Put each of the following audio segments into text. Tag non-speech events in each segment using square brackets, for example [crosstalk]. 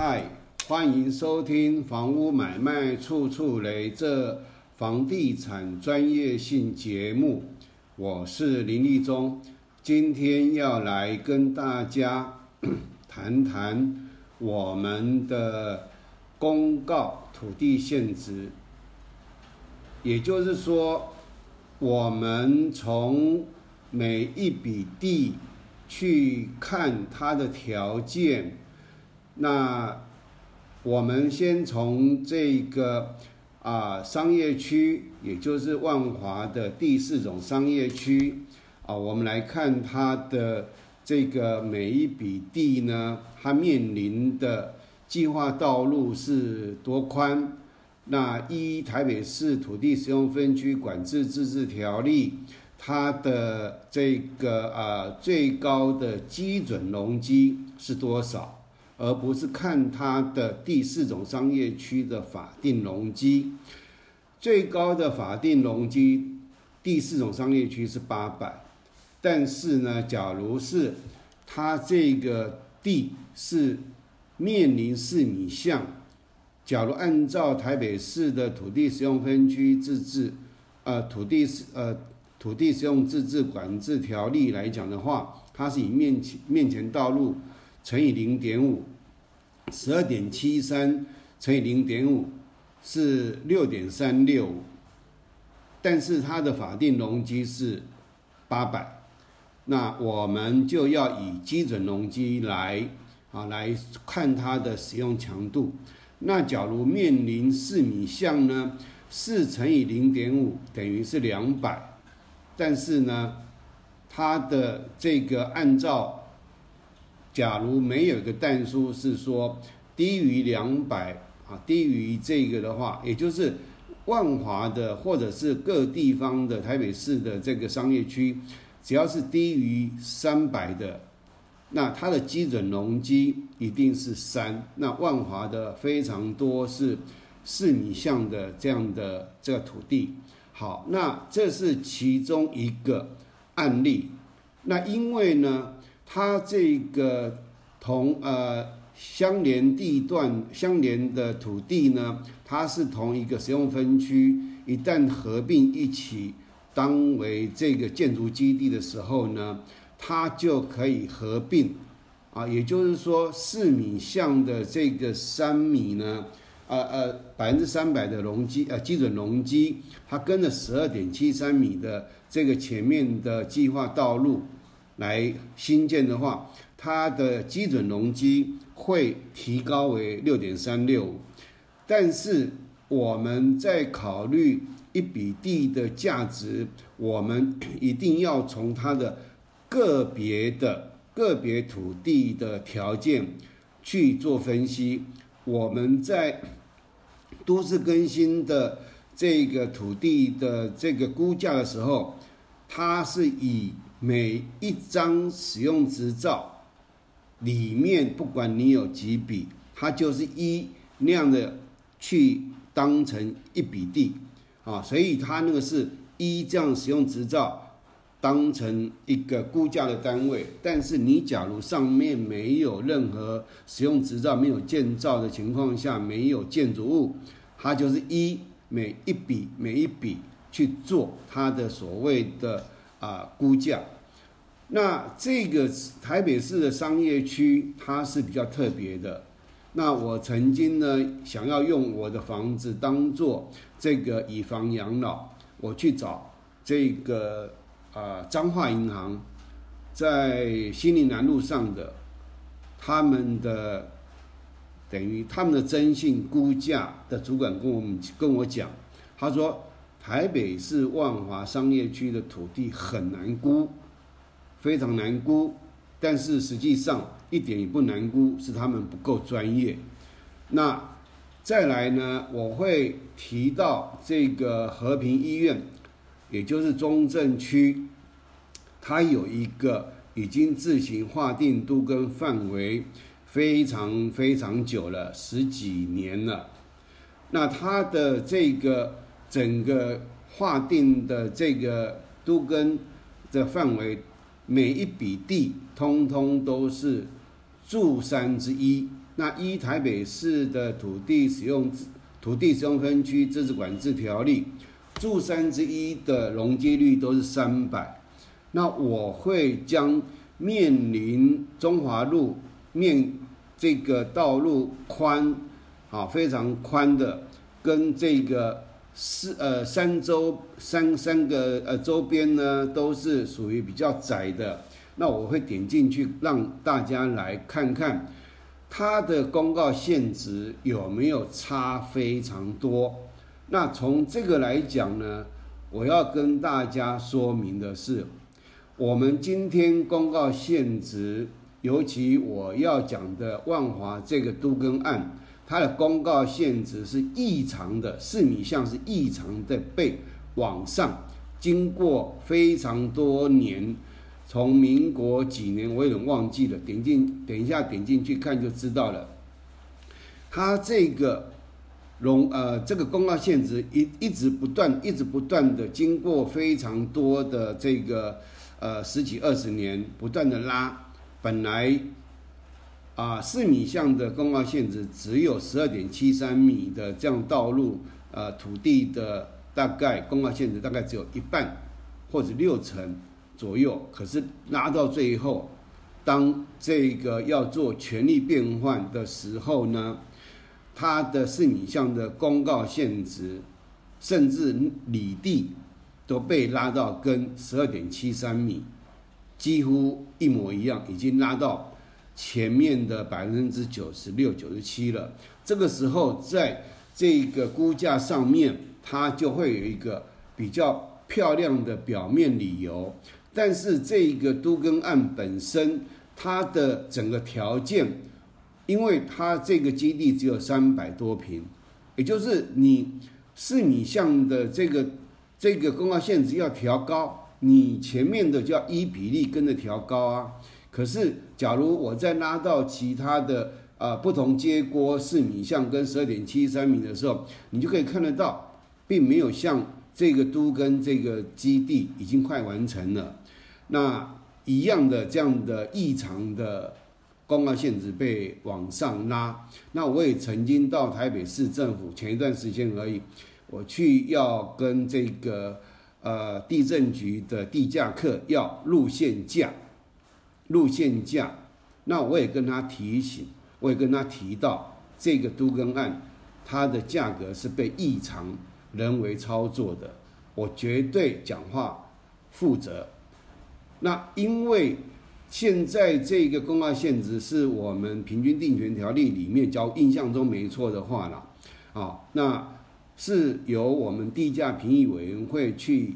嗨，欢迎收听《房屋买卖处处雷》这房地产专业性节目，我是林立忠，今天要来跟大家 [coughs] 谈谈我们的公告土地限值，也就是说，我们从每一笔地去看它的条件。那我们先从这个啊商业区，也就是万华的第四种商业区啊，我们来看它的这个每一笔地呢，它面临的计划道路是多宽？那一台北市土地使用分区管制自治条例，它的这个啊最高的基准容积是多少？而不是看它的第四种商业区的法定容积，最高的法定容积，第四种商业区是八百，但是呢，假如是它这个地是面临四米巷，假如按照台北市的土地使用分区自治，呃，土地是呃土地使用自治管制条例来讲的话，它是以面前面前道路。乘以零点五，十二点七三乘以零点五是六点三六，但是它的法定容积是八百，那我们就要以基准容积来啊来看它的使用强度。那假如面临四米项呢，四乘以零点五等于是两百，但是呢，它的这个按照假如没有一个弹数是说低于两百啊，低于这个的话，也就是万华的或者是各地方的台北市的这个商业区，只要是低于三百的，那它的基准容积一定是三。那万华的非常多是四米项的这样的这个土地。好，那这是其中一个案例。那因为呢？它这个同呃相连地段相连的土地呢，它是同一个使用分区，一旦合并一起当为这个建筑基地的时候呢，它就可以合并啊，也就是说四米向的这个三米呢，呃呃百分之三百的容积呃基准容积，它跟着十二点七三米的这个前面的计划道路。来新建的话，它的基准容积会提高为六点三六，但是我们在考虑一笔地的价值，我们一定要从它的个别的个别土地的条件去做分析。我们在都市更新的这个土地的这个估价的时候，它是以。每一张使用执照里面，不管你有几笔，它就是一那样的去当成一笔地啊，所以它那个是一这样使用执照当成一个估价的单位。但是你假如上面没有任何使用执照、没有建造的情况下，没有建筑物，它就是一每一笔每一笔去做它的所谓的。啊，估价，那这个台北市的商业区它是比较特别的。那我曾经呢，想要用我的房子当做这个以房养老，我去找这个啊彰化银行在新林南路上的他们的等于他们的征信估价的主管跟我们跟我讲，他说。台北市万华商业区的土地很难估，非常难估，但是实际上一点也不难估，是他们不够专业。那再来呢？我会提到这个和平医院，也就是中正区，它有一个已经自行划定都跟范围非常非常久了，十几年了。那它的这个。整个划定的这个都跟的范围，每一笔地通通都是住山之一那依台北市的土地使用土地使用分区自治管制条例，住三之一的容积率都是三百。那我会将面临中华路面这个道路宽啊非常宽的，跟这个四呃三周三三个呃周边呢都是属于比较窄的。那我会点进去让大家来看看它的公告限值有没有差非常多。那从这个来讲呢，我要跟大家说明的是。我们今天公告限值，尤其我要讲的万华这个都更案，它的公告限值是异常的，四米像是异常的被往上，经过非常多年，从民国几年我有点忘记了，点进等一下点进去看就知道了。它这个容呃这个公告限值一一直不断一直不断的经过非常多的这个。呃，十几二十年不断的拉，本来啊四米巷的公告限值只有十二点七三米的这样道路，呃土地的大概公告限值大概只有一半或者六成左右，可是拉到最后，当这个要做权力变换的时候呢，它的四米巷的公告限值甚至里地。都被拉到跟十二点七三米几乎一模一样，已经拉到前面的百分之九十六、九十七了。这个时候，在这个估价上面，它就会有一个比较漂亮的表面理由。但是，这一个都更案本身，它的整个条件，因为它这个基地只有三百多平，也就是你四米巷的这个。这个公告限制要调高，你前面的就要一比例跟着调高啊。可是，假如我再拉到其他的啊不同接锅四米巷跟十二点七三米的时候，你就可以看得到，并没有像这个都跟这个基地已经快完成了，那一样的这样的异常的公告限制被往上拉。那我也曾经到台北市政府前一段时间而已。我去要跟这个呃地震局的地价课要路线价，路线价，那我也跟他提醒，我也跟他提到这个都更案，它的价格是被异常人为操作的，我绝对讲话负责。那因为现在这个公告限值是我们平均定权条例里面，交印象中没错的话了，啊，那。是由我们地价评议委员会去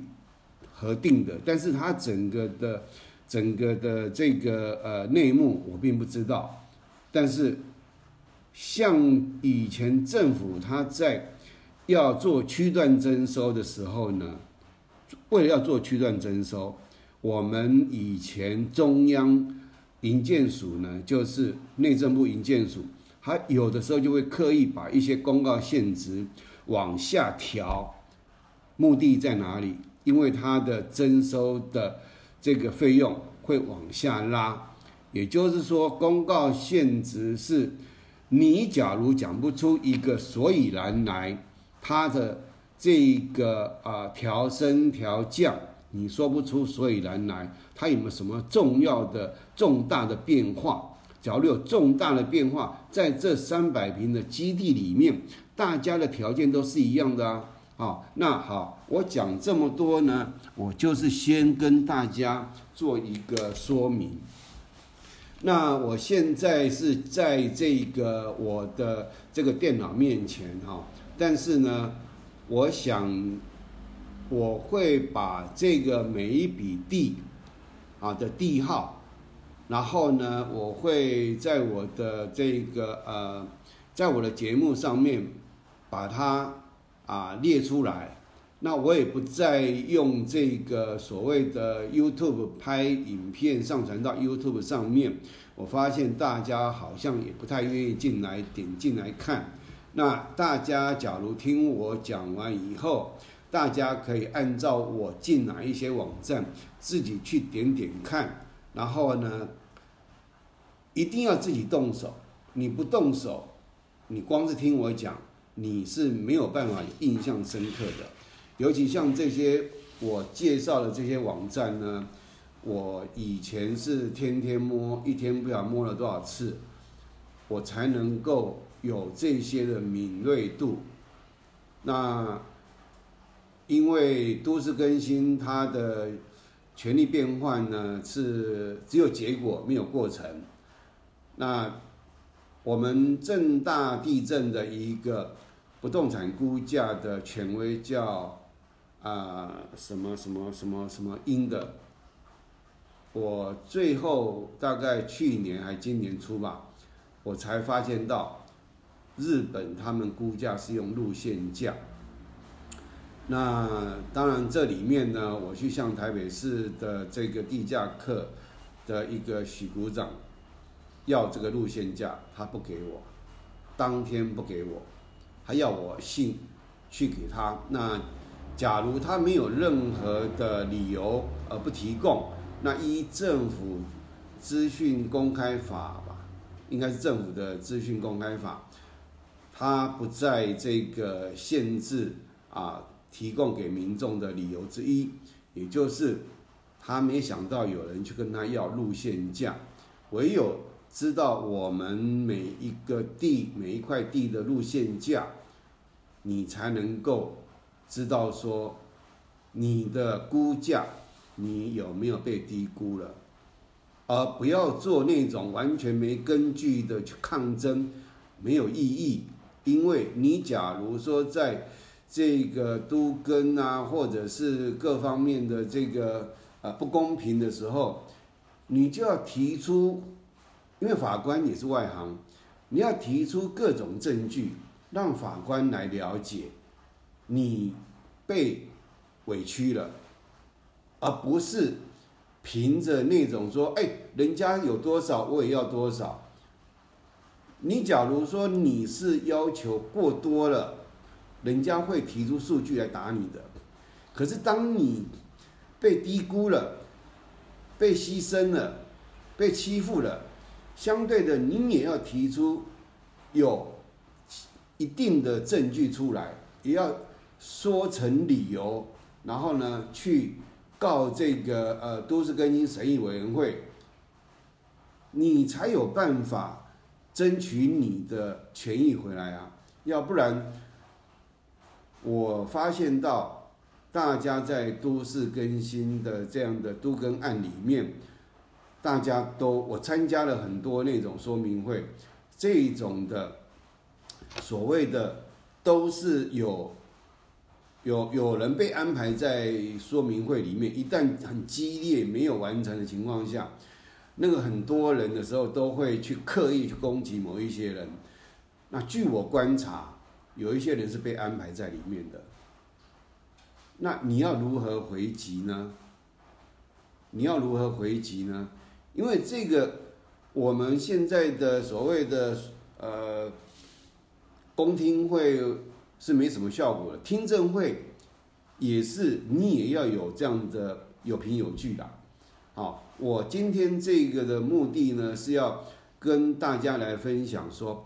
核定的，但是它整个的、整个的这个呃内幕我并不知道。但是像以前政府他在要做区段征收的时候呢，为了要做区段征收，我们以前中央营建署呢，就是内政部营建署，它有的时候就会刻意把一些公告限值。往下调，目的在哪里？因为它的征收的这个费用会往下拉，也就是说，公告限值是，你假如讲不出一个所以然来，它的这个啊调升调降，你说不出所以然来，它有没有什么重要的重大的变化？假如有重大的变化，在这三百平的基地里面。大家的条件都是一样的啊，好，那好，我讲这么多呢，我就是先跟大家做一个说明。那我现在是在这个我的这个电脑面前哈，但是呢，我想我会把这个每一笔地啊的地号，然后呢，我会在我的这个呃，在我的节目上面。把它啊列出来，那我也不再用这个所谓的 YouTube 拍影片上传到 YouTube 上面。我发现大家好像也不太愿意进来点进来看。那大家假如听我讲完以后，大家可以按照我进哪一些网站自己去点点看，然后呢，一定要自己动手你不动手，你光是听我讲，你是没有办法印象深刻的。尤其像这些我介绍的这些网站呢，我以前是天天摸，一天不晓得摸了多少次，我才能够有这些的敏锐度。那因为都市更新它的权力变换呢，是只有结果没有过程。那我们正大地震的一个不动产估价的权威叫啊什么什么什么什么英的，我最后大概去年还今年初吧，我才发现到日本他们估价是用路线价。那当然这里面呢，我去向台北市的这个地价课的一个许股长。要这个路线价，他不给我，当天不给我，要我信去给他。那假如他没有任何的理由而不提供，那依政府资讯公开法吧，应该是政府的资讯公开法，他不在这个限制啊提供给民众的理由之一，也就是他没想到有人去跟他要路线价，唯有。知道我们每一个地每一块地的路线价，你才能够知道说你的估价你有没有被低估了，而不要做那种完全没根据的去抗争，没有意义。因为你假如说在这个都跟啊，或者是各方面的这个呃不公平的时候，你就要提出。因为法官也是外行，你要提出各种证据，让法官来了解你被委屈了，而不是凭着那种说，哎，人家有多少我也要多少。你假如说你是要求过多了，人家会提出数据来打你的。可是当你被低估了、被牺牲了、被欺负了。相对的，你也要提出有一定的证据出来，也要说成理由，然后呢，去告这个呃都市更新审议委员会，你才有办法争取你的权益回来啊！要不然，我发现到大家在都市更新的这样的都更案里面。大家都，我参加了很多那种说明会，这种的所谓的都是有有有人被安排在说明会里面，一旦很激烈没有完成的情况下，那个很多人的时候都会去刻意去攻击某一些人。那据我观察，有一些人是被安排在里面的。那你要如何回击呢？你要如何回击呢？因为这个，我们现在的所谓的呃公听会是没什么效果的，听证会也是你也要有这样的有凭有据的。好，我今天这个的目的呢是要跟大家来分享说，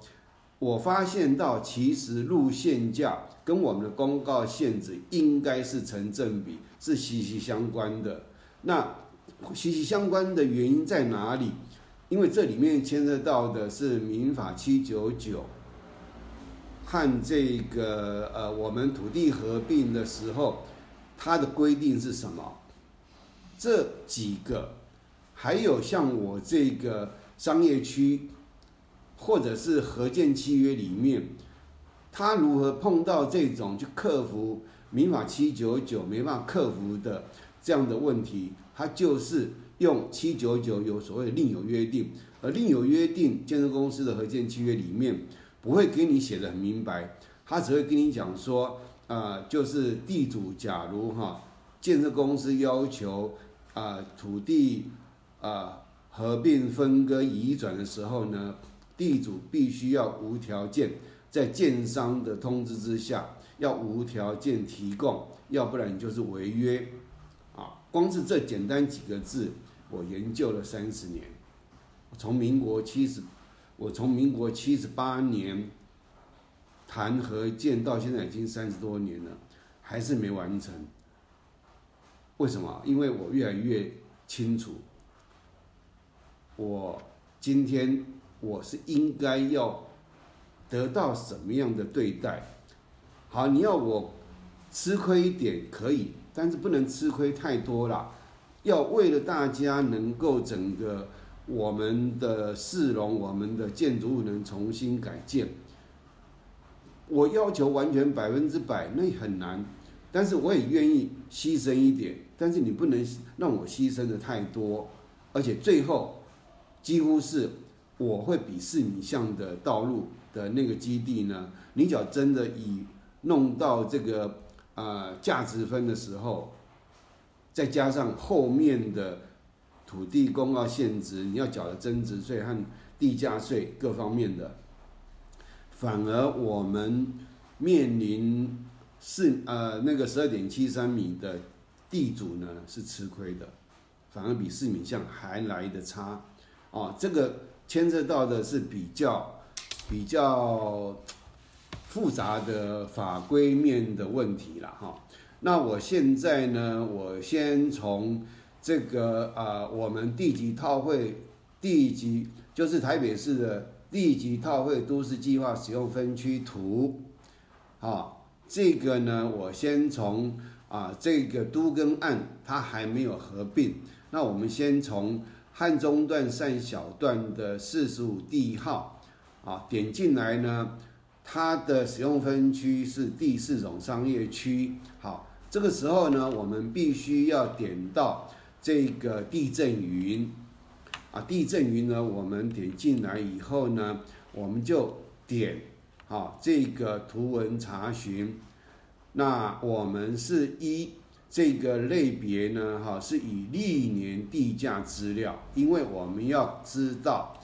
我发现到其实路线价跟我们的公告限制应该是成正比，是息息相关的。那。息息相关的原因在哪里？因为这里面牵涉到的是民法七九九和这个呃，我们土地合并的时候，它的规定是什么？这几个，还有像我这个商业区或者是合建契约里面，它如何碰到这种去克服民法七九九没办法克服的这样的问题？它就是用七九九有所谓另有约定，而另有约定建设公司的合建契约里面不会给你写的很明白，他只会跟你讲说，啊，就是地主假如哈建设公司要求啊土地啊合并分割移转的时候呢，地主必须要无条件在建商的通知之下要无条件提供，要不然就是违约。啊光是这简单几个字，我研究了三十年，从民国七十我从民国七十八年谈和建到现在已经三十多年了，还是没完成。为什么？因为我越来越清楚，我今天我是应该要得到什么样的对待。好，你要我吃亏一点可以，但是不能吃亏太多了。要为了大家能够整个我们的市容、我们的建筑物能重新改建，我要求完全百分之百那很难，但是我也愿意牺牲一点。但是你不能让我牺牲的太多，而且最后几乎是我会比视你像的道路的那个基地呢，你只要真的以弄到这个呃价值分的时候。再加上后面的土地公告限值，你要缴的增值税和地价税各方面的，反而我们面临四呃那个十二点七三米的地主呢是吃亏的，反而比四米巷还来的差，哦，这个牵涉到的是比较比较复杂的法规面的问题了哈。那我现在呢？我先从这个啊，我们地级套会地级就是台北市的地级套会都市计划使用分区图，啊，这个呢，我先从啊这个都跟案它还没有合并，那我们先从汉中段善小段的四十五地号啊点进来呢。它的使用分区是第四种商业区，好，这个时候呢，我们必须要点到这个地震云，啊，地震云呢，我们点进来以后呢，我们就点，好，这个图文查询，那我们是依这个类别呢，哈，是以历年地价资料，因为我们要知道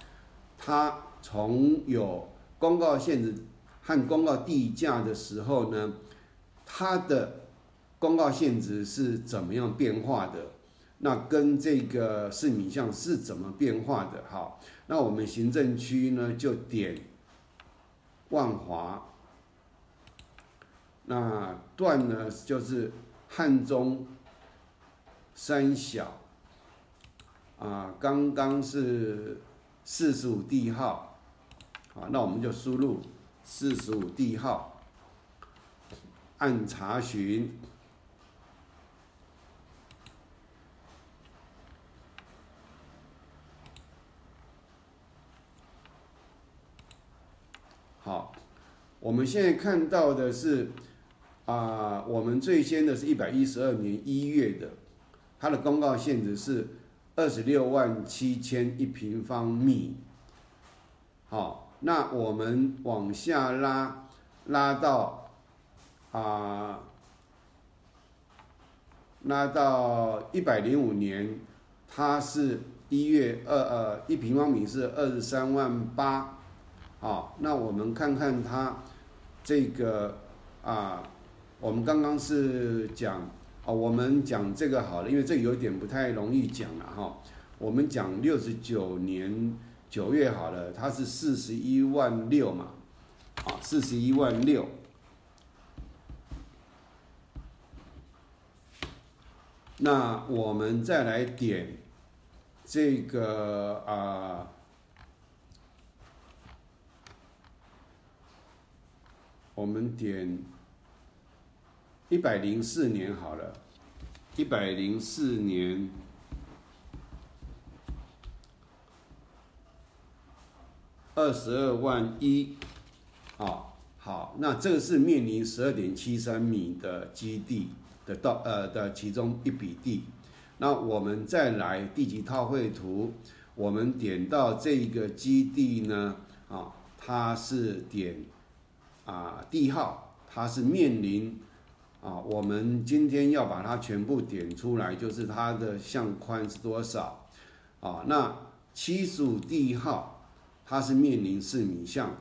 它从有公告限制。和公告地价的时候呢，它的公告限值是怎么样变化的？那跟这个市民项是怎么变化的？好，那我们行政区呢就点万华，那段呢就是汉中三小，啊，刚刚是四十五地号，啊，那我们就输入。四十五地号，按查询。好，我们现在看到的是，啊，我们最先的是一百一十二年一月的，它的公告限制是二十六万七千一平方米。好。那我们往下拉，拉到啊，拉到一百零五年，它是一月二呃一平方米是二十三万八，好，那我们看看它这个啊，我们刚刚是讲啊，我们讲这个好了，因为这有点不太容易讲了哈，我们讲六十九年。九月好了，它是四十一万六嘛，啊，四十一万六。那我们再来点这个啊，我们点一百零四年好了，一百零四年。二十二万一，啊，好，那这个是面临十二点七三米的基地的到呃的其中一笔地，那我们再来地级套绘图，我们点到这一个基地呢，啊，它是点啊地号，它是面临啊，我们今天要把它全部点出来，就是它的相宽是多少，啊，那七十五地号。它是面临四米向，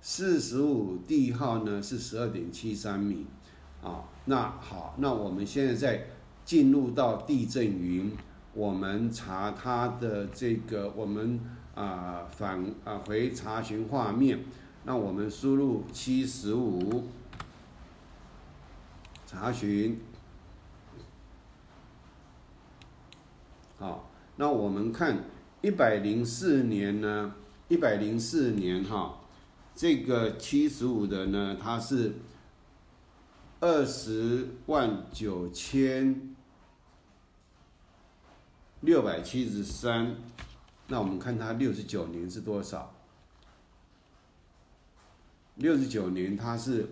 四十五地号呢是十二点七三米，啊，那好，那我们现在在进入到地震云，我们查它的这个，我们啊返啊回查询画面，那我们输入七十五，查询，好，那我们看一百零四年呢，一百零四年哈，这个七十五的呢，它是二十万九千六百七十三。那我们看它六十九年是多少？六十九年它是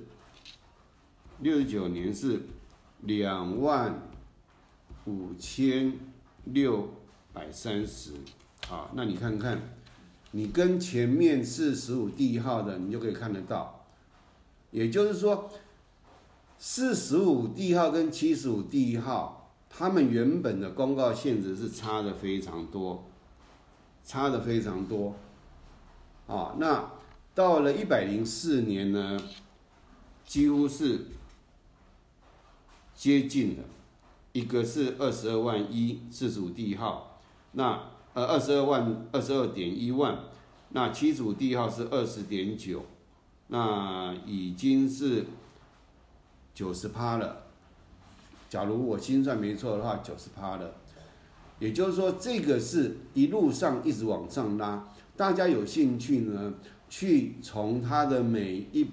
六十九年是两万五千六百三十，好，那你看看，你跟前面四十五第一号的，你就可以看得到，也就是说，四十五第一号跟七十五第一号，他们原本的公告限值是差的非常多。差的非常多，啊，那到了一百零四年呢，几乎是接近了，一个是二十二万一四十五地号，那呃二十二万二十二点一万，那七十五地号是二十点九，那已经是九十趴了，假如我心算没错的话，九十趴了。也就是说，这个是一路上一直往上拉。大家有兴趣呢，去从它的每一，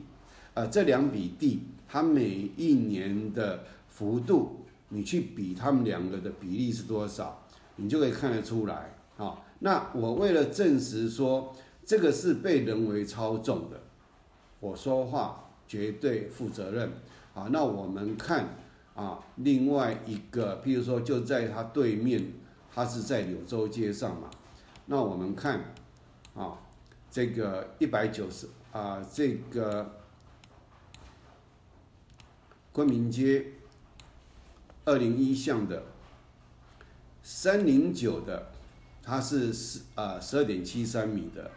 呃，这两笔地，它每一年的幅度，你去比它们两个的比例是多少，你就可以看得出来啊。那我为了证实说这个是被人为操纵的，我说话绝对负责任啊。那我们看啊，另外一个，譬如说就在它对面。它是在柳州街上嘛？那我们看，啊，这个一百九十啊，这个昆明街二零一巷的三零九的，它是十啊十二点七三米的。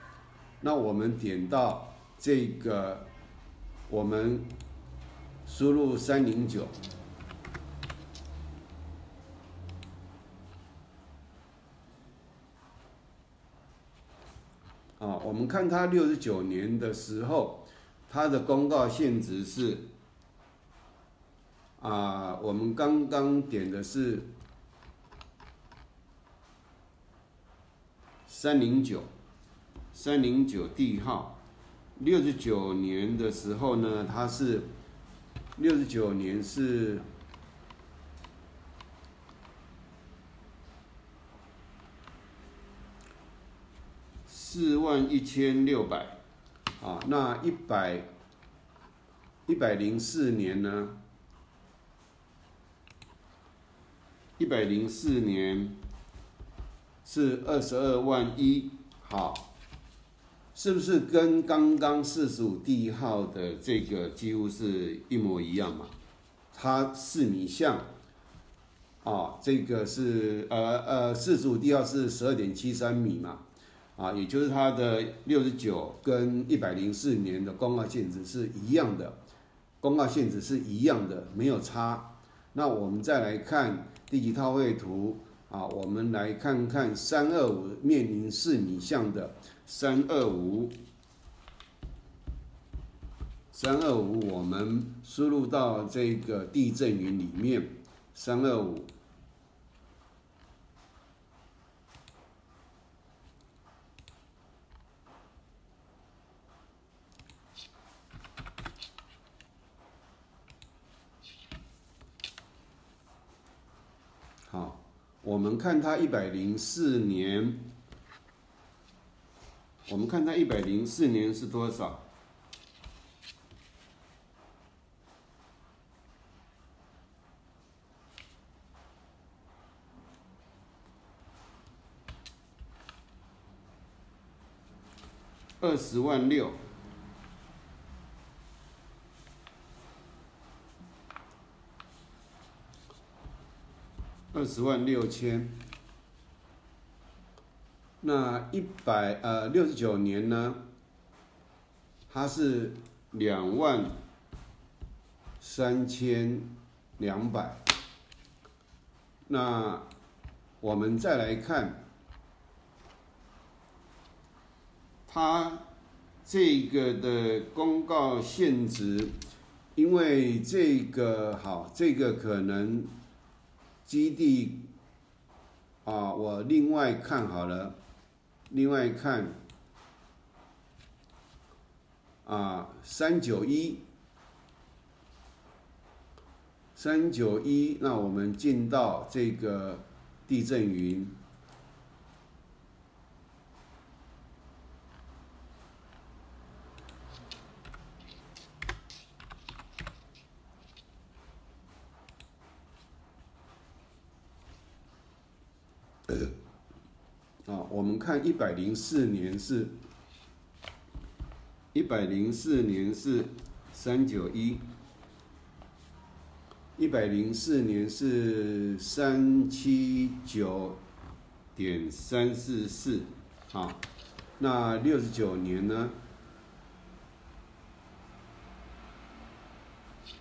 那我们点到这个，我们输入三零九。啊，我们看它六十九年的时候，它的公告限值是啊，我们刚刚点的是三零九，三零九 D 号。六十九年的时候呢，它是六十九年是。四万一千六百，啊，那一百一百零四年呢？一百零四年是二十二万一，好，是不是跟刚刚四十五地号的这个几乎是一模一样嘛？它四米像，啊，这个是呃呃四十五地号是十二点七三米嘛？啊，也就是它的六十九跟一百零四年的公告限值是一样的，公告限值是一样的，没有差。那我们再来看第几套绘图啊？我们来看看三二五面临四米向的三二五，三二五我们输入到这个地震云里面，三二五。我们看它一百零四年，我们看它一百零四年是多少？二十万六。二十万六千，那一百呃六十九年呢？它是两万三千两百。那我们再来看它这个的公告限值，因为这个好，这个可能基地啊，我另外看好了，另外看啊，三九一，三九一，那我们进到这个地震云。啊，我们看一百零四年是，一百零四年是三九一，一百零四年是三七九点三四四，啊，那六十九年呢？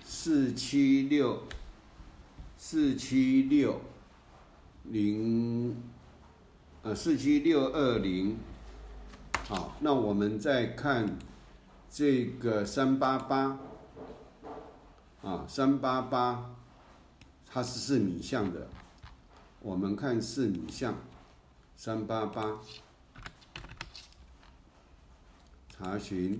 四七六，四七六。零，呃，四七六二零，好，那我们再看这个三八八，啊，三八八，它是四米相的，我们看四米相，三八八，查询。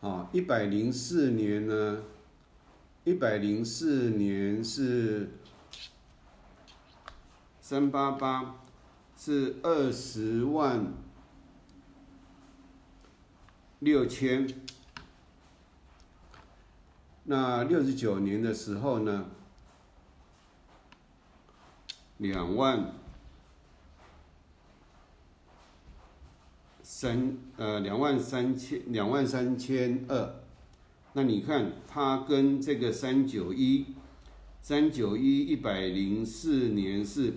啊，一百零四年呢？一百零四年是三八八，是二十万六千。那六十九年的时候呢？两万。三呃两万三千两万三千二，那你看它跟这个三九一三九一一百零四年是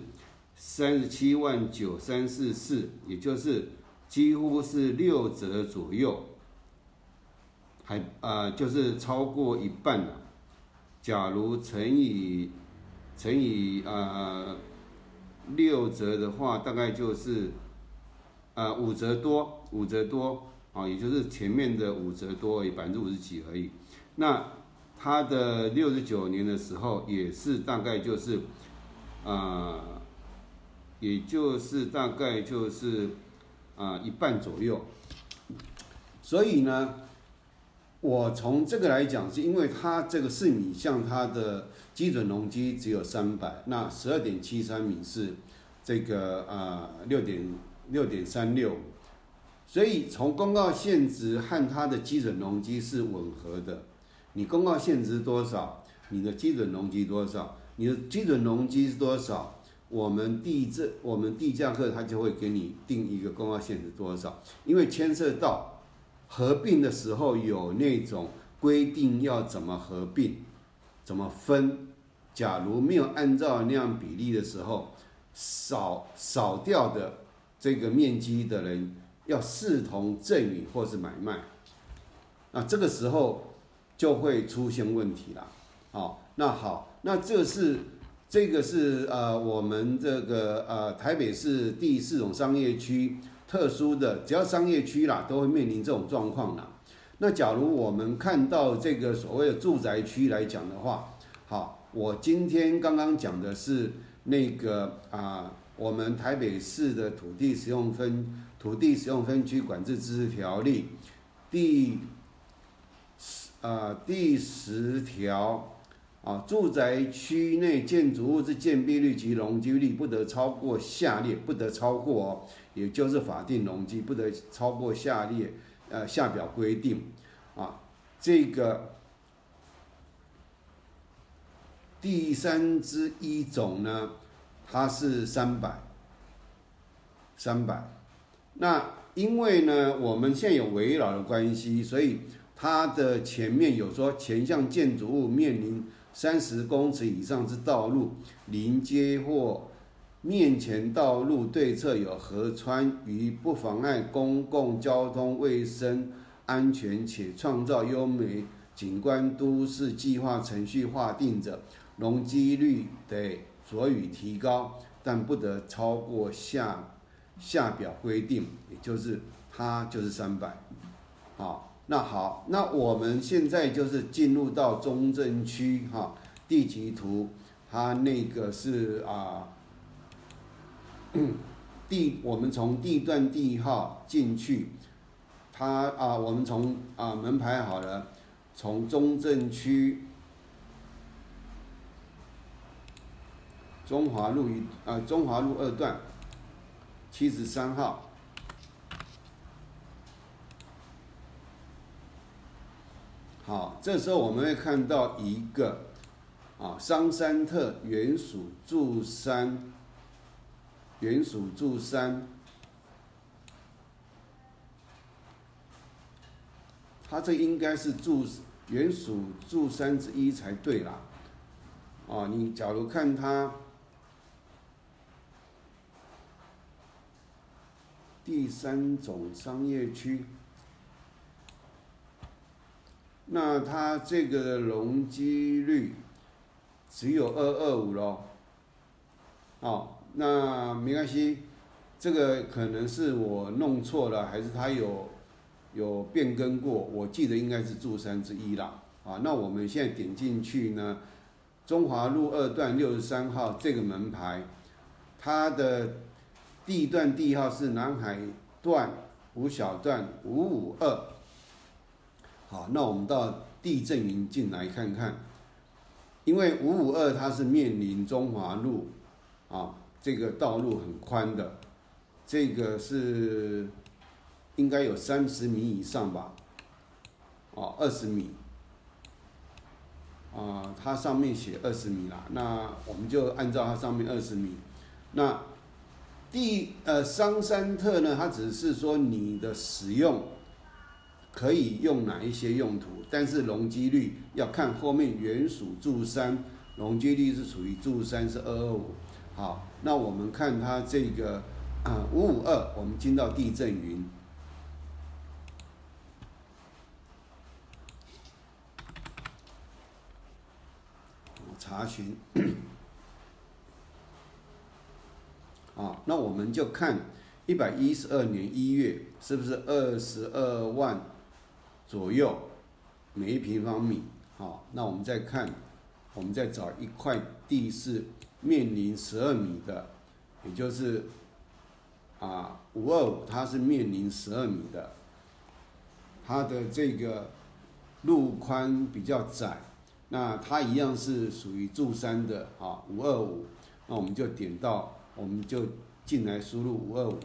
三十七万九三四四，也就是几乎是六折左右，还啊就是超过一半了。假如乘以乘以啊六折的话，大概就是。呃，五折多，五折多啊，也就是前面的五折多而已，百分之五十几而已。那它的六十九年的时候，也是大概就是，啊，也就是大概就是啊一半左右。所以呢，我从这个来讲，是因为它这个四米像它的基准容积只有三百，那十二点七三米是这个啊六点。六点三六，所以从公告限值和它的基准容积是吻合的。你公告限值多少，你的基准容积多少，你的基准容积是多少，我们地震我们地价课它就会给你定一个公告限值多少。因为牵涉到合并的时候有那种规定要怎么合并，怎么分。假如没有按照那样比例的时候，少少掉的。这个面积的人要视同赠与或是买卖，那这个时候就会出现问题了。好，那好，那这是这个是呃我们这个呃台北市第四种商业区特殊的，只要商业区啦都会面临这种状况啦。那假如我们看到这个所谓的住宅区来讲的话，好，我今天刚刚讲的是那个啊。我们台北市的土地使用分土地使用分区管制自治条例第十啊第十条啊，住宅区内建筑物之建蔽率及容积率不得超过下列，不得超过哦，也就是法定容积不得超过下列呃下表规定啊，这个第三之一种呢。它是三百，三百。那因为呢，我们现在有围绕的关系，所以它的前面有说前向建筑物面临三十公尺以上之道路临街或面前道路对侧有河川，与不妨碍公共交通卫生安全且创造优美景观都市计划程序划定者。容积率得酌予提高，但不得超过下下表规定，也就是它就是三百。好，那好，那我们现在就是进入到中正区哈地级图，它那个是啊 [clears throat] 地，我们从地段地号进去，它啊，我们从啊门牌好了，从中正区。中华路一啊，中华路二段七十三号。好，这时候我们会看到一个啊，桑山特原属柱山，原属柱山，它这应该是柱原属柱山之一才对啦。啊，你假如看它。第三种商业区，那它这个容积率只有二二五咯。哦，那没关系，这个可能是我弄错了，还是它有有变更过？我记得应该是住三之一啦。啊，那我们现在点进去呢，中华路二段六十三号这个门牌，它的。地段地号是南海段五小段五五二。好，那我们到地震云进来看看，因为五五二它是面临中华路，啊，这个道路很宽的，这个是应该有三十米以上吧，哦，二十米，啊，它上面写二十米啦，那我们就按照它上面二十米，那。第呃，桑山特呢，它只是说你的使用可以用哪一些用途，但是容积率要看后面原属柱山，容积率是属于柱山是二二五。好，那我们看它这个啊五五二，我们进到地震云，查询。啊，那我们就看一百一十二年一月是不是二十二万左右每一平方米？好，那我们再看，我们再找一块地是面临十二米的，也就是啊五二五，它是面临十二米的，它的这个路宽比较窄，那它一样是属于柱山的啊五二五，那我们就点到。我们就进来输入五二五，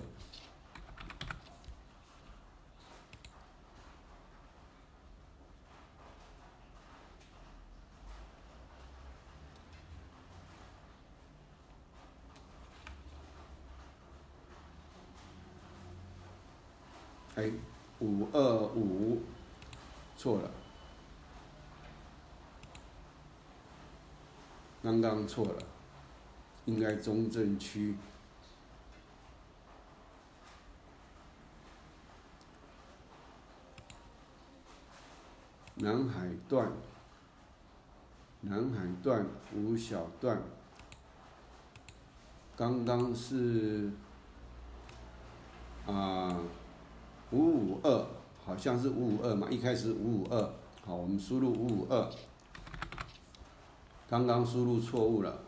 哎，五二五错了，刚刚错了。应该中正区南海段，南海段五小段，刚刚是啊五五二，好像是五五二嘛，一开始五五二，好，我们输入五五二，刚刚输入错误了。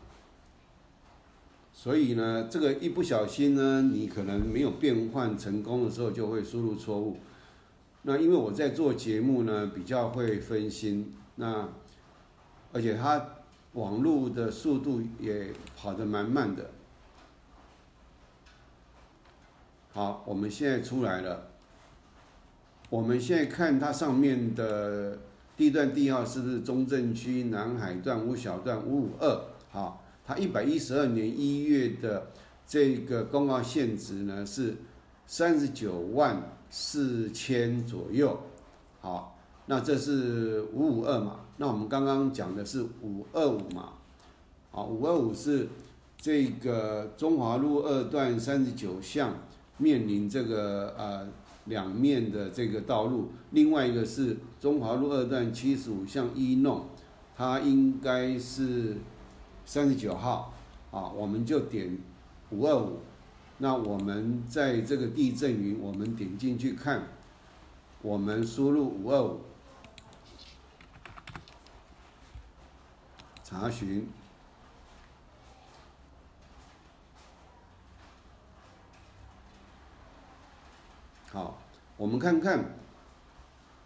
所以呢，这个一不小心呢，你可能没有变换成功的时候，就会输入错误。那因为我在做节目呢，比较会分心，那而且它网络的速度也跑得蛮慢的。好，我们现在出来了。我们现在看它上面的地段地号是不是中正区南海段五小段五五二？好。它一百一十二年一月的这个公告限值呢是三十九万四千左右，好，那这是五五二嘛？那我们刚刚讲的是五二五嘛？好，五二五是这个中华路二段三十九巷面临这个呃两面的这个道路，另外一个是中华路二段七十五巷一弄，它应该是。三十九号啊，我们就点五二五。那我们在这个地震云，我们点进去看，我们输入五二五，查询。好，我们看看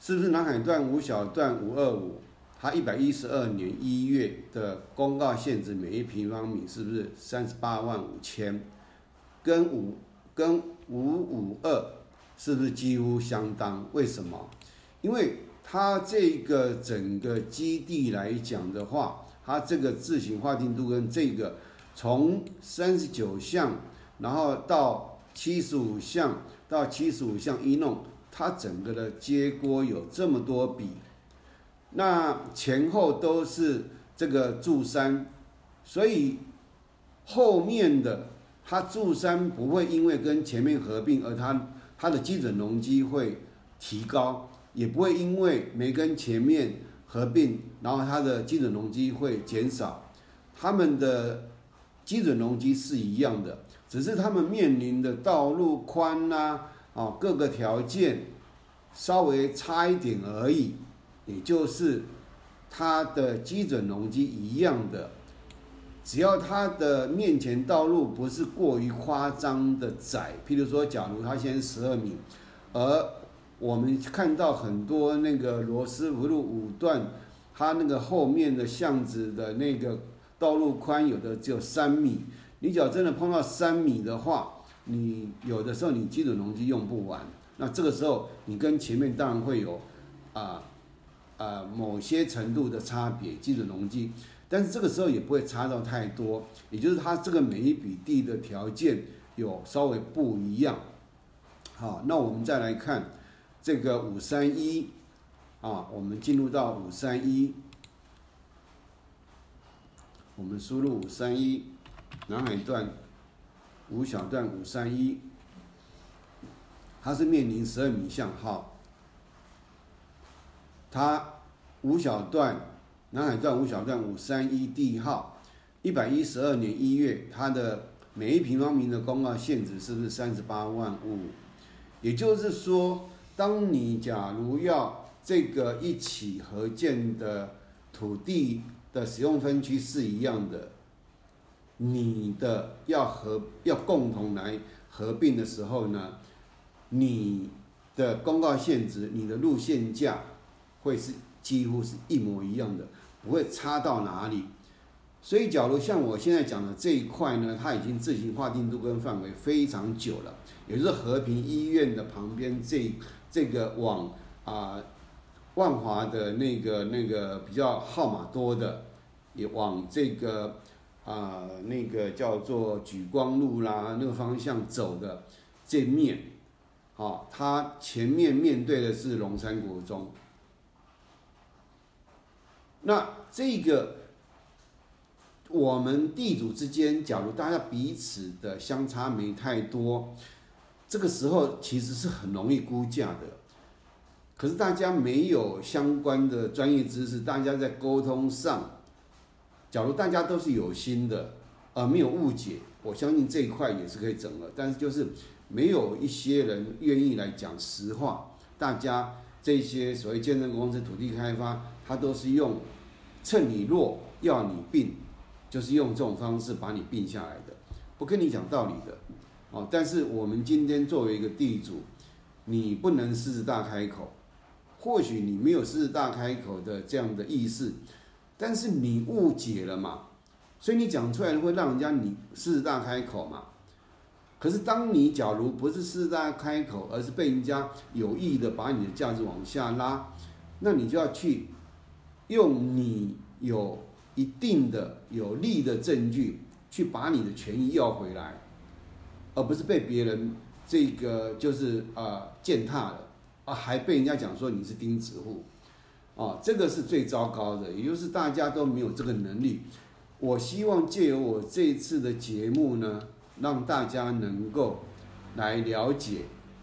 是不是南海段五小段五二五，它一百一十二年一月的公告限值每一平方米是不是三十八万五千？跟五跟五五二是不是几乎相当？为什么？因为它这个整个基地来讲的话，它这个字形划定度跟这个从三十九项，然后到七十五项。到七十五项一弄，它整个的接锅有这么多笔，那前后都是这个柱山，所以后面的它柱山不会因为跟前面合并而它它的基准容积会提高，也不会因为没跟前面合并，然后它的基准容积会减少，它们的基准容积是一样的。只是他们面临的道路宽呐，啊，各个条件稍微差一点而已，也就是它的基准容积一样的，只要它的面前道路不是过于夸张的窄，譬如说，假如它先十二米，而我们看到很多那个罗斯福路五段，它那个后面的巷子的那个道路宽有的只有三米。你脚真的碰到三米的话，你有的时候你基准容积用不完，那这个时候你跟前面当然会有啊啊某些程度的差别基准容积，但是这个时候也不会差到太多，也就是它这个每一笔地的条件有稍微不一样。好，那我们再来看这个五三一啊，我们进入到五三一，我们输入五三一。南海段五小段五三一，它是面临十二米巷号。它五小段南海段五小段五三一地号，一百一十二年一月，它的每一平方米的公告限值是不是三十八万五？也就是说，当你假如要这个一起合建的土地的使用分区是一样的。你的要合要共同来合并的时候呢，你的公告限值、你的路线价会是几乎是一模一样的，不会差到哪里。所以，假如像我现在讲的这一块呢，它已经自行划定度跟范围非常久了，也就是和平医院的旁边这这个往啊万华的那个那个比较号码多的，也往这个。啊，那个叫做举光路啦，那个方向走的这面，好，它前面面对的是龙山国中。那这个我们地主之间，假如大家彼此的相差没太多，这个时候其实是很容易估价的。可是大家没有相关的专业知识，大家在沟通上。假如大家都是有心的，而没有误解，我相信这一块也是可以整的。但是就是没有一些人愿意来讲实话，大家这些所谓建设公司、土地开发，他都是用趁你弱要你病，就是用这种方式把你病下来的，不跟你讲道理的。哦，但是我们今天作为一个地主，你不能狮子大开口，或许你没有狮子大开口的这样的意思。但是你误解了嘛，所以你讲出来会让人家你狮子大开口嘛。可是当你假如不是狮子大开口，而是被人家有意的把你的价值往下拉，那你就要去用你有一定的有利的证据去把你的权益要回来，而不是被别人这个就是啊践踏了啊，还被人家讲说你是钉子户。哦，这个是最糟糕的，也就是大家都没有这个能力。我希望借由我这次的节目呢，让大家能够来了解，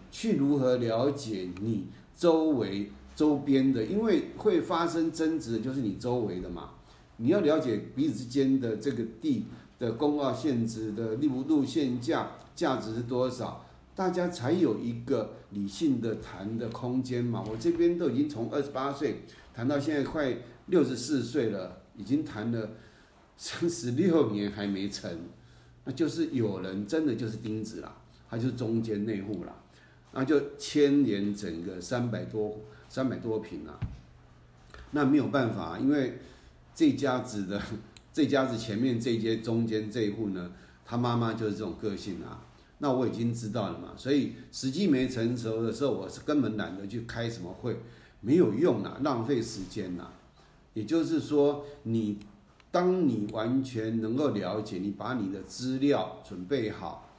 去如何了解你周围周边的，因为会发生争执的就是你周围的嘛。你要了解彼此之间的这个地的公告限值的路路线价价值是多少，大家才有一个理性的谈的空间嘛。我这边都已经从二十八岁谈到现在快六十四岁了，已经谈了三十六年还没成，那就是有人真的就是钉子啦，他就是中间内户啦，那就牵连整个三百多户三百多平啊。那没有办法，因为这家子的 [laughs] 这家子前面这间中间这一户呢，他妈妈就是这种个性啊。那我已经知道了嘛，所以时机没成熟的时候，我是根本懒得去开什么会，没有用啊，浪费时间呐。也就是说，你当你完全能够了解，你把你的资料准备好，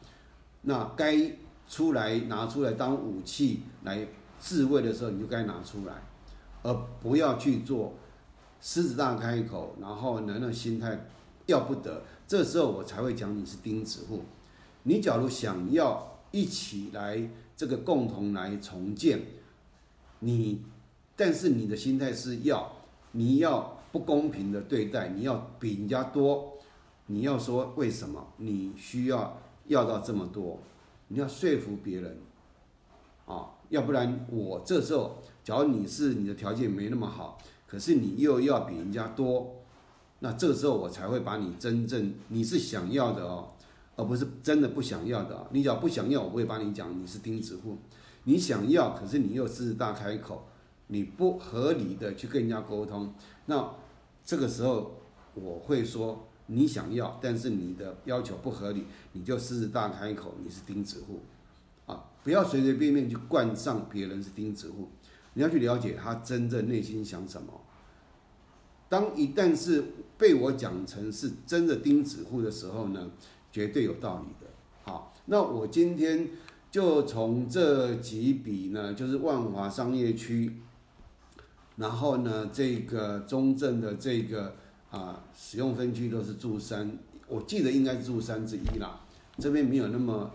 那该出来拿出来当武器来自卫的时候，你就该拿出来。而不要去做狮子大开口，然后呢，那心态要不得，这时候我才会讲你是钉子户。你假如想要一起来这个共同来重建，你，但是你的心态是要你要不公平的对待，你要比人家多，你要说为什么你需要要到这么多，你要说服别人，啊，要不然我这时候。假如你是你的条件没那么好，可是你又要比人家多，那这个时候我才会把你真正你是想要的哦，而不是真的不想要的。你只要不想要，我不会把你讲你是钉子户。你想要，可是你又狮子大开口，你不合理的去跟人家沟通，那这个时候我会说你想要，但是你的要求不合理，你就狮子大开口，你是钉子户！不要随随便便去冠上别人是钉子户。你要去了解他真正内心想什么。当一旦是被我讲成是真的钉子户的时候呢，绝对有道理的。好，那我今天就从这几笔呢，就是万华商业区，然后呢，这个中正的这个啊使用分区都是住三，我记得应该是住三之一啦。这边没有那么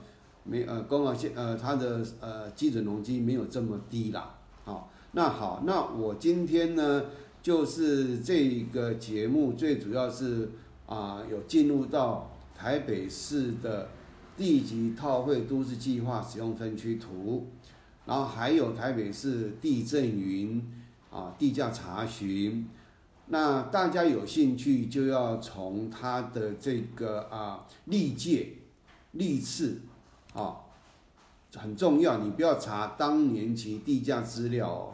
没呃公告线呃它的呃基准容积没有这么低啦。好，那好，那我今天呢，就是这个节目最主要是啊，有进入到台北市的地级套会都市计划使用分区图，然后还有台北市地震云啊地价查询，那大家有兴趣就要从它的这个啊历届历次啊。很重要，你不要查当年期地价资料哦，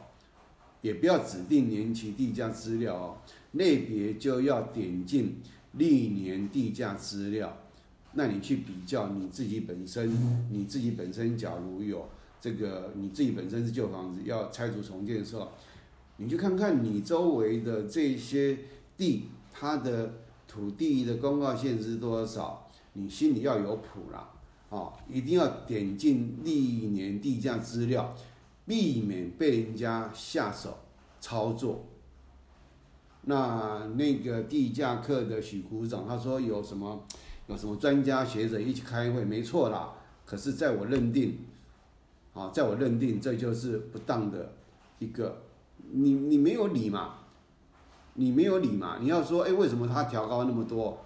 也不要指定年期地价资料哦，类别就要点进历年地价资料，那你去比较你自己本身，你自己本身假如有这个，你自己本身是旧房子要拆除重建的时候，你去看看你周围的这些地，它的土地的公告限是多少，你心里要有谱啦。啊，一定要点进历年地价资料，避免被人家下手操作。那那个地价课的许股长他说有什么有什么专家学者一起开会，没错啦。可是在我认定，啊，在我认定这就是不当的一个，你你没有理嘛，你没有理嘛，你要说哎为什么他调高那么多，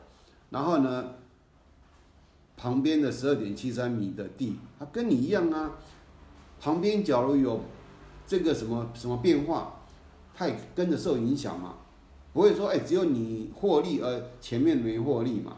然后呢？旁边的十二点七三米的地，它跟你一样啊。旁边假如有这个什么什么变化，它也跟着受影响嘛。不会说哎，只有你获利而前面没获利嘛。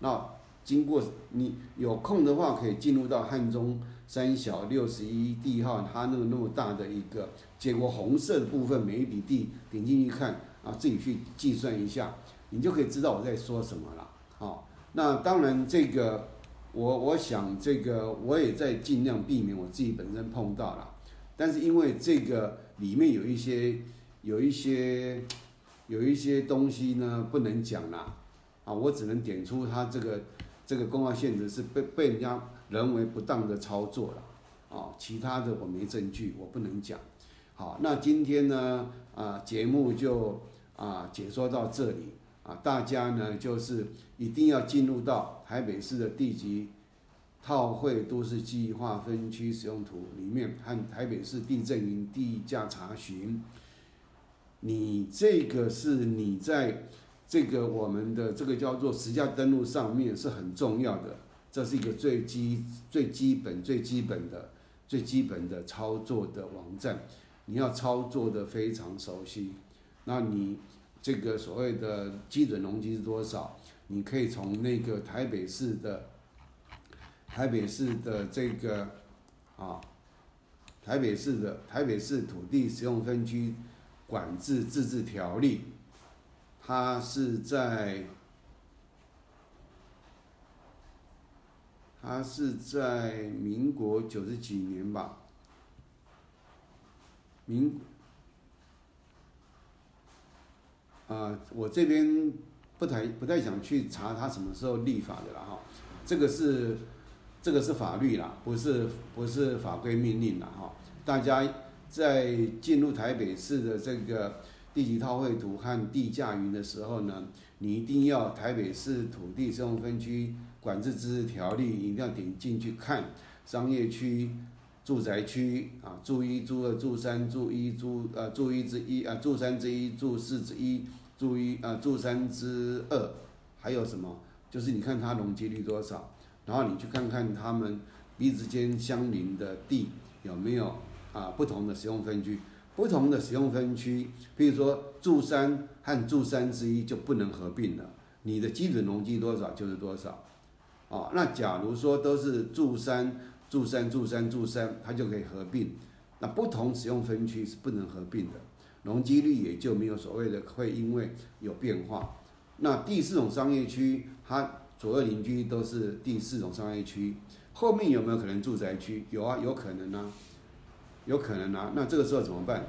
那经过你有空的话，可以进入到汉中三小六十一地号，它那个那么大的一个，结果红色的部分每一笔地点进去看啊，自己去计算一下，你就可以知道我在说什么了。好，那当然这个。我我想这个我也在尽量避免我自己本身碰到了，但是因为这个里面有一些有一些有一些东西呢不能讲啦，啊，我只能点出他这个这个公告限制是被被人家人为不当的操作了，啊，其他的我没证据，我不能讲。好，那今天呢啊节目就啊解说到这里。啊，大家呢就是一定要进入到台北市的地级套会都市计划分区使用图里面，和台北市地震云地价查询。你这个是你在这个我们的这个叫做实价登录上面是很重要的，这是一个最基最基本最基本的最基本的操作的网站，你要操作的非常熟悉，那你这个所谓的基准容积是多少？你可以从那个台北市的台北市的这个啊，台北市的台北市土地使用分区管制自治条例，它是在它是在民国九十几年吧，民啊，我这边。不太不太想去查他什么时候立法的了哈，这个是这个是法律啦，不是不是法规命令啦哈。大家在进入台北市的这个地级套绘图和地价云的时候呢，你一定要台北市土地使用分区管制自治条例一定要点进去看商业区、住宅区啊，住一、住二、住三、住一、住呃住一之一啊，住三之一、住四之一。注一啊，注三之二，还有什么？就是你看它容积率多少，然后你去看看它们彼此间相邻的地有没有啊不同的使用分区，不同的使用分区，比如说注三和注三之一就不能合并了，你的基准容积多少就是多少，哦，那假如说都是注三、注三、注三、注三，它就可以合并，那不同使用分区是不能合并的。容积率也就没有所谓的会因为有变化。那第四种商业区，它左右邻居都是第四种商业区，后面有没有可能住宅区？有啊，有可能啊，有可能啊。那这个时候怎么办？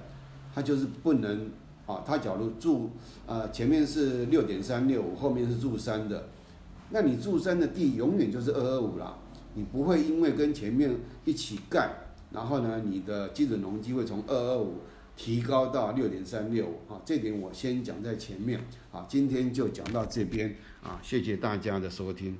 它就是不能啊。它假如住呃前面是六点三六五，后面是住三的，那你住三的地永远就是二二五啦。你不会因为跟前面一起盖，然后呢，你的基准容积会从二二五。提高到六点三六五啊，这点我先讲在前面啊，今天就讲到这边啊，谢谢大家的收听。